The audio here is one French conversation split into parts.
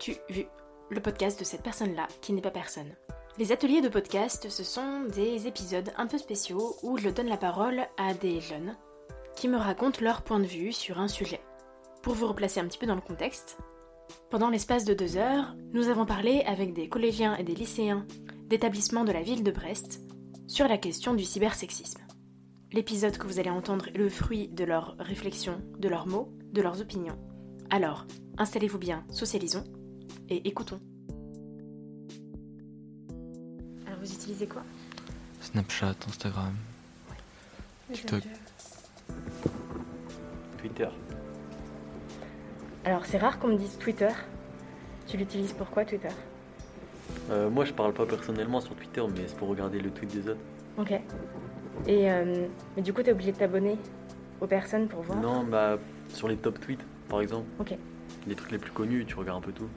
M'as-tu vu Le podcast de cette personne-là qui n'est pas personne? Les ateliers de podcast, ce sont des épisodes un peu spéciaux où je donne la parole à des jeunes qui me racontent leur point de vue sur un sujet. Pour vous replacer un petit peu dans le contexte, pendant l'espace de deux heures, nous avons parlé avec des collégiens et des lycéens d'établissements de la ville de Brest sur la question du cybersexisme. L'épisode que vous allez entendre est le fruit de leurs réflexions, de leurs mots, de leurs opinions. Alors, installez-vous bien, socialisons et écoutons. Alors, vous utilisez quoi? Snapchat, Instagram, TikTok. Twitter. Alors, c'est rare qu'on me dise Twitter. Tu l'utilises pourquoi, Twitter? Euh, moi, je parle pas personnellement sur Twitter, mais c'est pour regarder le tweet des autres. Ok. Et euh, mais du coup, t'es obligé de t'abonner aux personnes pour voir? Non, bah, sur les top tweets, par exemple. Ok. Les trucs les plus connus, tu regardes un peu tout.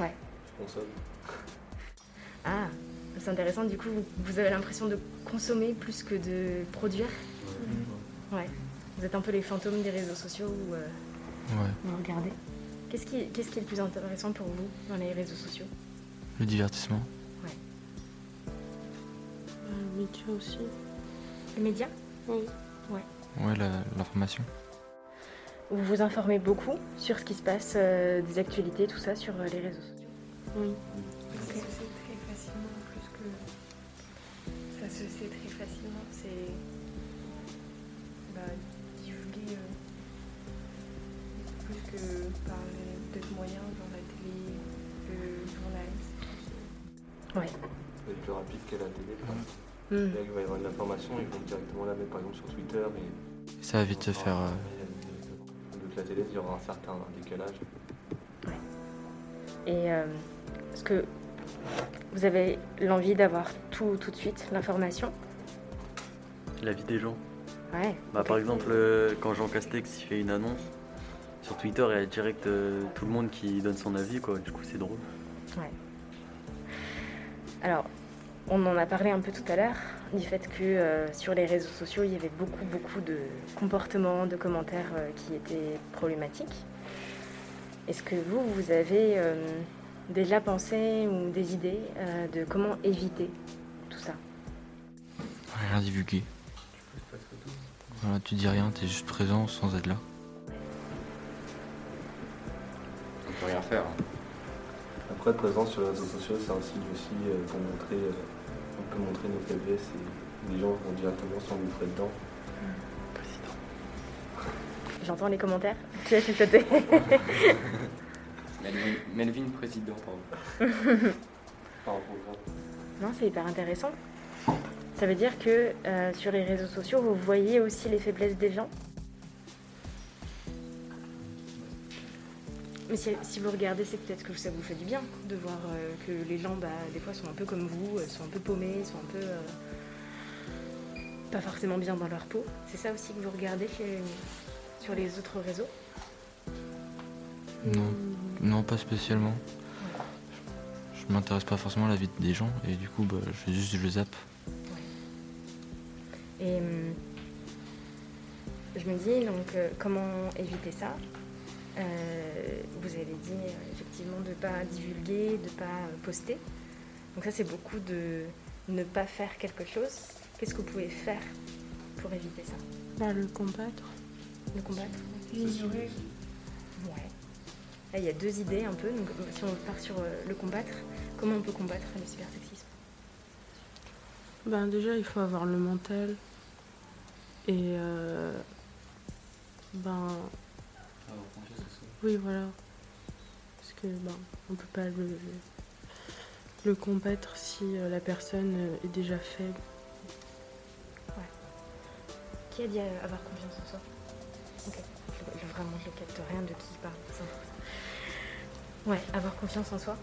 Ouais. Je consomme. Ah, c'est intéressant. Du coup, vous- vous avez l'impression de consommer plus que de produire Ouais. Vous êtes un peu les fantômes des réseaux sociaux où euh, Ouais, vous regardez. Qu'est-ce qui, qu'est-ce qui est le plus intéressant pour vous dans les réseaux sociaux? Le divertissement. Euh, média aussi. Les médias? Oui. Ouais, la- l'information. Vous vous informez beaucoup sur ce qui se passe, euh, des actualités, tout ça, sur euh, les réseaux sociaux Oui. Ça se sait très facilement, plus que. Ça se sait très facilement, c'est. Bah, divulgué euh, plus que par les d'autres moyens, dans la télé, le journalisme. Ouais. C'est plus rapide que la télé. quoi. Hmm. Là, il va y avoir de l'information, ils vont directement la mettre par exemple sur Twitter. Et Ça va vite se faire. euh, la télé, il y aura un certain décalage. Et euh, est-ce que vous avez l'envie d'avoir tout tout de suite, l'information? La vie des gens. Ouais. Bah, par exemple, euh, quand Jean Castex il fait une annonce, sur Twitter, il y a direct euh, tout le monde qui donne son avis, quoi. Du coup, c'est drôle. Ouais. Alors, on en a parlé un peu tout à l'heure, du fait que euh, sur les réseaux sociaux, il y avait beaucoup, beaucoup de comportements, de commentaires euh, qui étaient problématiques. Est-ce que vous, vous avez euh, déjà pensé ou des idées euh, de comment éviter tout ça? Rien divulguer. Voilà, tu dis rien, t'es juste présent sans être là. On peut rien faire. Après, être présent sur les réseaux sociaux, c'est un signe aussi pour montrer. On peut montrer nos faiblesses et les gens vont directement s'engouffrer dedans. J'entends les commentaires. Qui a chuchoté Melvin, Melvin président, pardon. Par un programme. Non, c'est hyper intéressant. Ça veut dire que euh, sur les réseaux sociaux, vous voyez aussi les faiblesses des gens? Mais si, si vous regardez, c'est peut-être que ça vous fait du bien de voir euh, que les gens, bah, des fois, sont un peu comme vous, euh, sont un peu paumés, sont un peu euh, pas forcément bien dans leur peau. C'est ça aussi que vous regardez chez- sur les autres réseaux? Non, non, pas spécialement. Je, je m'intéresse pas forcément à la vie des gens et du coup, bah, je, juste je zappe. Et hum, je me dis donc euh, comment éviter ça? Avez dit effectivement de ne pas divulguer, de ne pas poster. Donc ça c'est beaucoup de ne pas faire quelque chose. Qu'est-ce que vous pouvez faire pour éviter ça? Bah, le combattre. Le combattre? L'ignorer. Ouais. Là il y a deux idées un peu. Donc si on part sur euh, le combattre, comment on peut combattre le cybersexisme? Ben, déjà, il faut avoir le mental. Et. euh, ben. Oui, voilà. Que ben, on peut pas le, le combattre si euh, la personne euh, est déjà faible. Qui a dit avoir confiance en soi? Ok. Je- je- vraiment, je ne capte rien de qui il parle. Ouais, avoir confiance en soi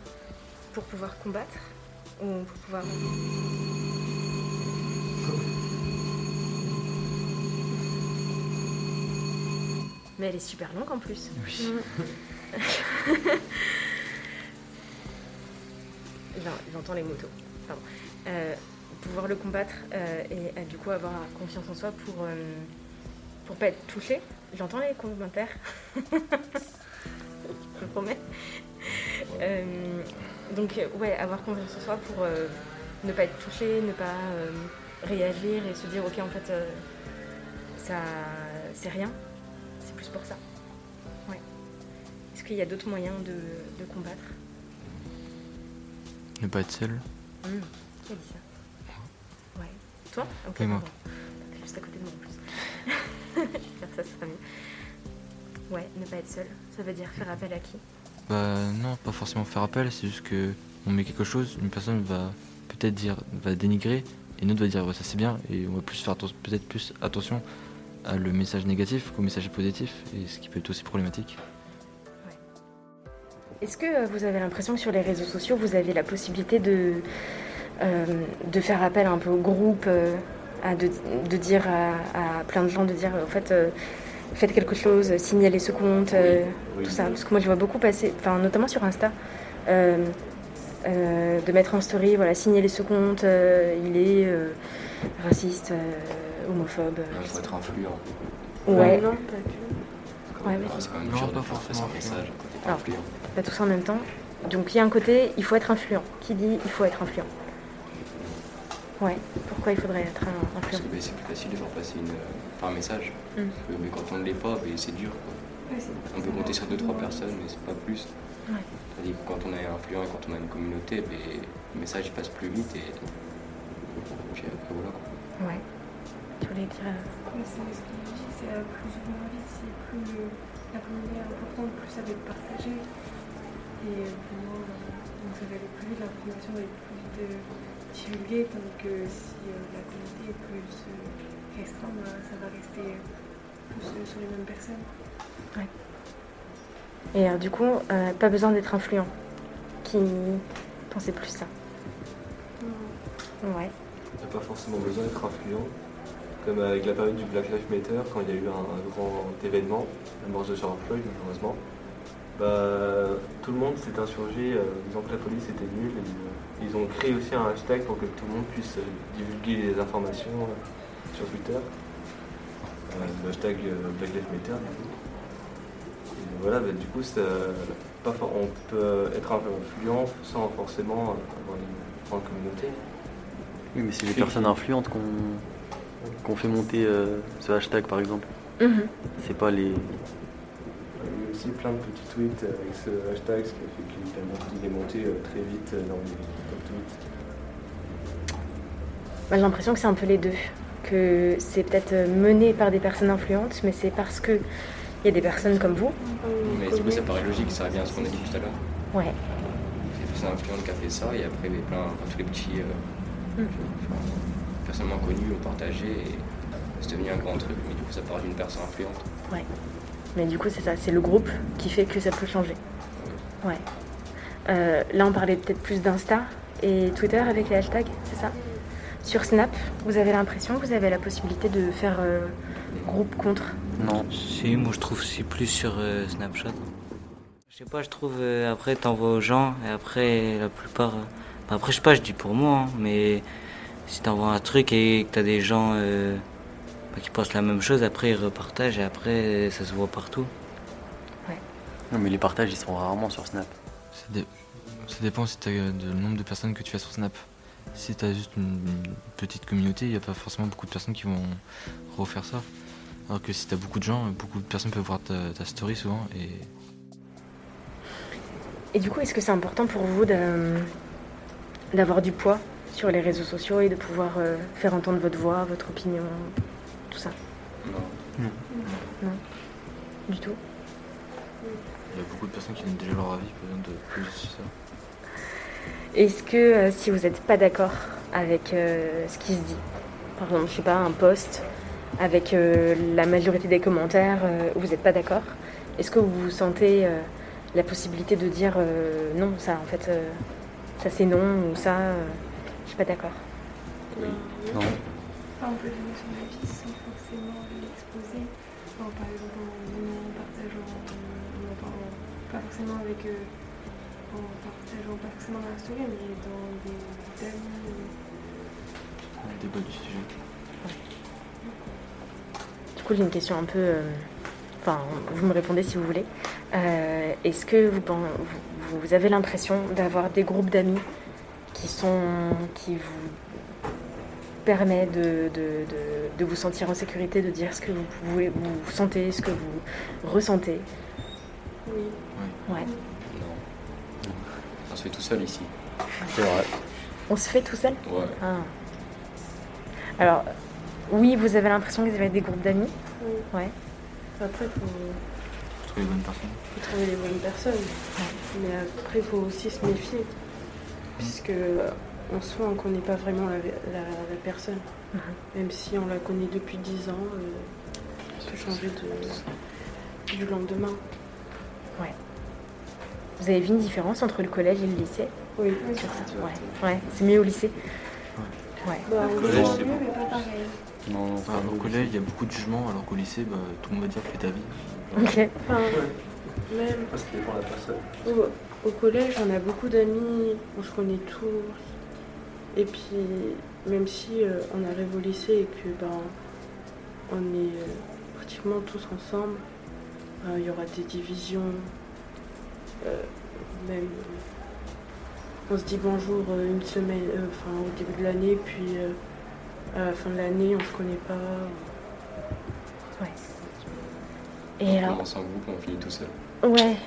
pour pouvoir combattre ou pour pouvoir. Mais elle est super longue en plus. Oui. J'entends les motos. Pardon. Euh, pouvoir le combattre euh, et euh, du coup avoir confiance en soi pour euh, pour pas être touché. J'entends les commentaires. Je promets. Euh, donc ouais, avoir confiance en soi pour ne pas être touché, ne pas réagir et se dire ok en fait ça c'est rien. Plus pour ça. Ouais. Est-ce qu'il y a d'autres moyens de, de combattre? Ne pas être seul. Mmh. Qui a dit ça? Ouais. Toi? Ok, moi. T'es juste à côté de moi en plus. Je vais faire ça, sera mieux. Ouais, ne pas être seul. Ça veut dire faire appel à qui? Bah non, pas forcément faire appel, c'est juste que on met quelque chose, une personne va peut-être dire, va dénigrer, et une autre va dire ouais, ça c'est bien, et on va plus faire peut-être plus attention à le message négatif qu'au message positif, et ce qui peut être aussi problématique. Est-ce que euh, vous avez l'impression que sur les réseaux sociaux, vous avez la possibilité de, euh, de faire appel un peu au groupe, euh, à de, de dire à, à plein de gens, de dire en fait, euh, faites quelque chose, signalez ce compte, euh, Oui. tout ça Parce que moi, je vois beaucoup passer, enfin, notamment sur Insta, euh, euh, de mettre en story, voilà, signalez ce compte, euh, il est euh, raciste, euh, homophobe. Il faut être influent. Ouais, Non, pas que. ouais, mais C'est quand même Non, dur pas de faire passer un message quand t'es pas Alors. influent. pas tous en même temps. Donc il y a un côté, il faut être influent. Qui dit il faut être influent? Ouais, pourquoi il faudrait être un- Parce influent? que bah, c'est plus facile de faire passer une, euh, un message. Mm. Euh, Mais quand on ne l'est pas, bah, c'est dur. quoi. On peut compter sur deux trois personnes, mais c'est pas plus. Ouais. C'est-à-dire que quand on est influent et quand on a une communauté, bah, le message passe plus vite et puis après voilà. quoi. Ouais. Tu voulais dire. euh, Mais c'est ce que je dis, c'est euh, plus ou moins vite, c'est plus euh, la communauté est importante, plus ça va être partagé. Et euh, moins, euh, donc ça va aller plus vite, l'information va être plus vite euh, divulguée, tandis que si euh, la communauté est plus euh, restreinte, bah, ça va rester euh, plus euh, sur les mêmes personnes. Et alors, du coup, euh, pas besoin d'être influent. Qui pensait plus ça? Ouais. Il n'y a pas forcément besoin d'être influent. Comme avec la période du Black Lives Matter, quand il y a eu un, un grand événement, la mort de George Floyd malheureusement, bah, tout le monde s'est insurgé, euh, disant que la police était nulle. Et, euh, ils ont créé aussi un hashtag pour que tout le monde puisse euh, divulguer les informations sur Twitter. Le hashtag Black Lives Matter du coup. Et voilà, bah, du coup, ça, pas for- on peut être influent sans forcément avoir une grande communauté. Oui, mais c'est les personnes influentes qu'on qu'on fait monter euh, ce hashtag par exemple. Mhm. C'est pas les. Il y a eu aussi plein de petits tweets avec ce hashtag, ce qui a fait qu'il est monté- il euh, très vite euh, dans les top tweets. Moi, j'ai l'impression que c'est un peu les deux. Que c'est peut-être euh, mené par des personnes influentes, mais c'est parce que il y a des personnes comme vous. Mais du coup ça paraît logique, ça revient à ce qu'on a dit tout à l'heure. Ouais. C'est des personnes influentes qui a fait ça et après mais plein, enfin, tous les petits euh, Mm. enfin, moins connues ont partagé et c'est devenu un grand truc, mais du coup ça part d'une personne influente. Mais du coup, c'est ça, c'est le groupe qui fait que ça peut changer. Ouais. Euh, là, on parlait peut-être plus d'Insta et Twitter avec les hashtags, c'est ça? Sur Snap, vous avez l'impression, vous avez la possibilité de faire euh, groupe contre? Non. Si, moi je trouve que c'est plus sur euh, Snapchat. Je sais pas, je trouve, euh, après t'envoies aux gens et après la plupart. euh, bah, après, je sais pas, je dis pour moi, hein, mais si t'envoies un truc et que t'as des gens euh, bah, qui pensent la même chose, après ils repartagent et après euh, ça se voit partout. Non, mais les partages ils sont rarement sur Snap. Ça, dé- ça dépend si tu as le nombre de personnes que tu as sur Snap. Si tu as juste une, petite communauté, il n'y a pas forcément beaucoup de personnes qui vont refaire ça. Alors que si tu as beaucoup de gens, beaucoup de personnes peuvent voir ta, ta story souvent. Et Et du coup, est-ce que c'est important pour vous d'avoir du poids? Sur les réseaux sociaux et de pouvoir euh, faire entendre votre voix, votre opinion, tout ça Non. Du tout Il y a beaucoup de personnes qui donnent déjà leur avis, pas besoin de plus ça. Est-ce que euh, si vous n'êtes pas d'accord avec euh, ce qui se dit, par exemple, je sais pas, un post avec euh, la majorité des commentaires, euh, vous n'êtes pas d'accord, est-ce que vous sentez euh, la possibilité de dire euh, non, ça en fait, euh, ça c'est non, ou ça, euh, je suis pas d'accord Non. Enfin, on peut donner son avis sans forcément l'exposer. Enfin, par exemple, en en partageant, en pas forcément avec. euh, en partageant pas forcément dans la story, mais dans des amis. euh, Un débat du sujet. Du coup, j'ai une question un peu. euh, Enfin, vous me répondez si vous voulez. Euh, Est-ce que vous, vous avez l'impression d'avoir des groupes d'amis qui sont qui vous permet de, de, de- de vous sentir en sécurité, de dire ce que vous pouvez, vous sentez, ce que vous ressentez. Oui. Ouais. Non. On se fait tout seul ici. C'est vrai. On se fait tout seul? Ouais. Ah. Alors, oui, vous avez l'impression que vous avez des groupes d'amis? Oui. Ouais. Après, il faut, Faut trouver les bonnes personnes. faut trouver les bonnes personnes. Mais après, il faut aussi se méfier. Puisque euh, en soi, on ne connaît pas vraiment la, la- la personne. Mhm. Même si on la connaît depuis 10 ans, euh, ça peut changer de, du lendemain. Vous avez vu une différence entre le collège et le lycée? Oui, sur ça Ouais, ouais. c'est mieux au lycée? Ouais. Bah, Au collège, lycée, c'est mieux, bon. mais pas pareil. Non, non, Enfin, au collège, il y a beaucoup de jugements, alors qu'au lycée, bah, tout le monde va dire fais ta vie. Ok. Enfin, même Parce qu'il dépend de la personne. Au collège, on a beaucoup d'amis, on se connaît tous. Et puis, même si euh, on arrive au lycée et que ben, on est euh, pratiquement tous ensemble, euh, il y aura des divisions. euh, même, euh, on se dit bonjour euh, une semaine, euh, enfin au début de l'année, puis euh, à la fin de l'année, on se connaît pas. Et on alors commence en groupe, on finit tout seul. Ouais.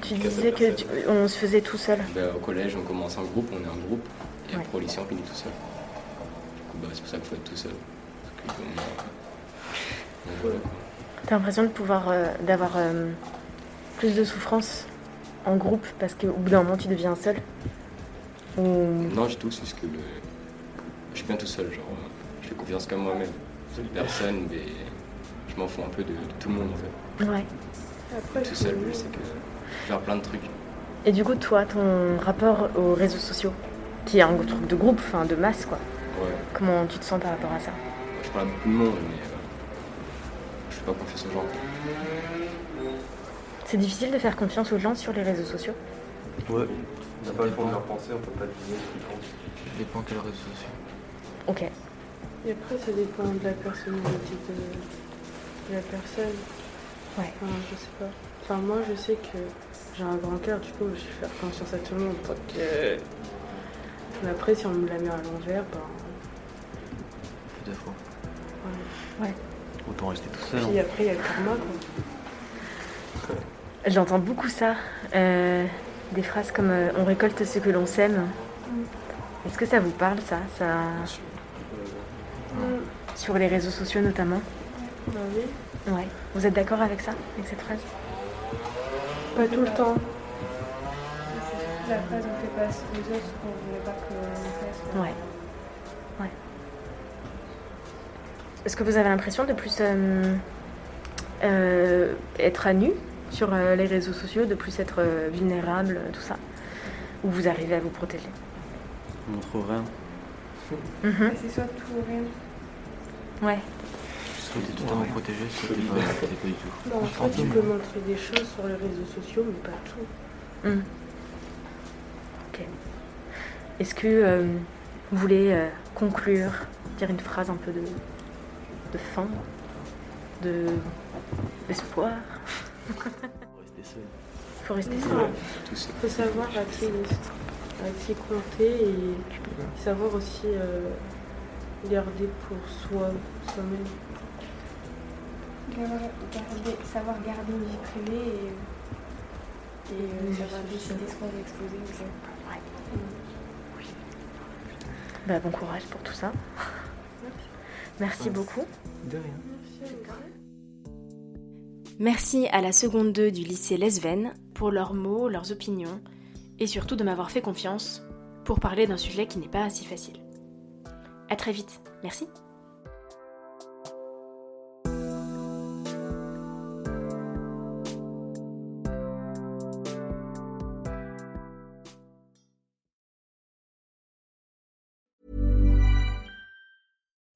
Tu disais que tu- on se faisait tout seul. Ben, au collège, on commence en groupe, on est un groupe. Et Ouais. après, au lycée, on finit tout seul. Du coup, bah, c'est pour ça qu'il faut être tout seul. Parce que, euh, donc, voilà, quoi. T'as l'impression de pouvoir, euh, d'avoir euh, plus de souffrance en groupe parce qu'au bout d'un moment tu deviens seul? Ou... Non, du tout, c'est ce que je suis bien tout seul. Genre, je fais confiance qu'à moi-même. Personne, mais je m'en fous un peu de, de tout le monde en fait. Ouais. Après, Tout seul, je sais que faire plein de trucs. Et du coup, toi, ton rapport aux réseaux sociaux, qui est un truc de groupe, enfin de masse, quoi. Ouais, Comment tu te sens par rapport à ça? Je parle à beaucoup de monde, mais euh, je fais pas confiance aux gens. C'est difficile de faire confiance aux gens sur les réseaux sociaux? Ouais. On n'a pas le fond de leur pensée, on peut pas deviner ce qu'ils pensent. Ça dépend quels réseaux sociaux. Ok. Et après, ça dépend de la personnalité de, de la personne. Ouais. Enfin, je sais pas. Enfin, moi, je sais que j'ai un grand cœur, du coup, je vais faire confiance à tout le monde. Donc, euh, Mais après, si on me la met à l'envers, ben. Deux fois. ouais. Autant rester tout seul. Puis hein. après, il y a le karma, quoi. J'entends beaucoup ça. euh, des phrases comme euh, on récolte ce que l'on sème. Est-ce que ça vous parle, ça, ça sûr. Sur les réseaux sociaux notamment? Bah oui. Ouais. Vous êtes d'accord avec ça Avec cette phrase? Pas tout le temps. C'est surtout la phrase on fait pas aux autres ce qu'on voulait pas qu'on fasse. Ouais. Ouais. Est-ce que vous avez l'impression de plus euh, euh, être à nu sur euh, les réseaux sociaux, de plus être euh, vulnérable, tout ça? Ou vous arrivez à vous protéger? On trouve rien. Mhm. Bah, C'est soit tout ou rien. Ouais. T'es totalement protégé, t'es pas, pas du tout. Non, en fait, tu peux montrer des choses sur les réseaux sociaux, mais pas tout. Mm. Ok. Est-ce que euh, vous voulez euh, conclure, dire une phrase un peu de, de fin, de d'espoir? Rester seul. Faut rester seul. Non. Tout seul. Il faut savoir à qui, à qui compter et savoir aussi euh, garder pour soi, soi-même. Garder- savoir garder une vie privée et, et euh, savoir décider ce qu'on veut exposer aussi. Bah, bon courage pour tout ça. Merci beaucoup. De rien. Merci à la seconde 2 du lycée Lesven pour leurs mots, leurs opinions, et surtout de m'avoir fait confiance pour parler d'un sujet qui n'est pas si facile. A très vite, merci.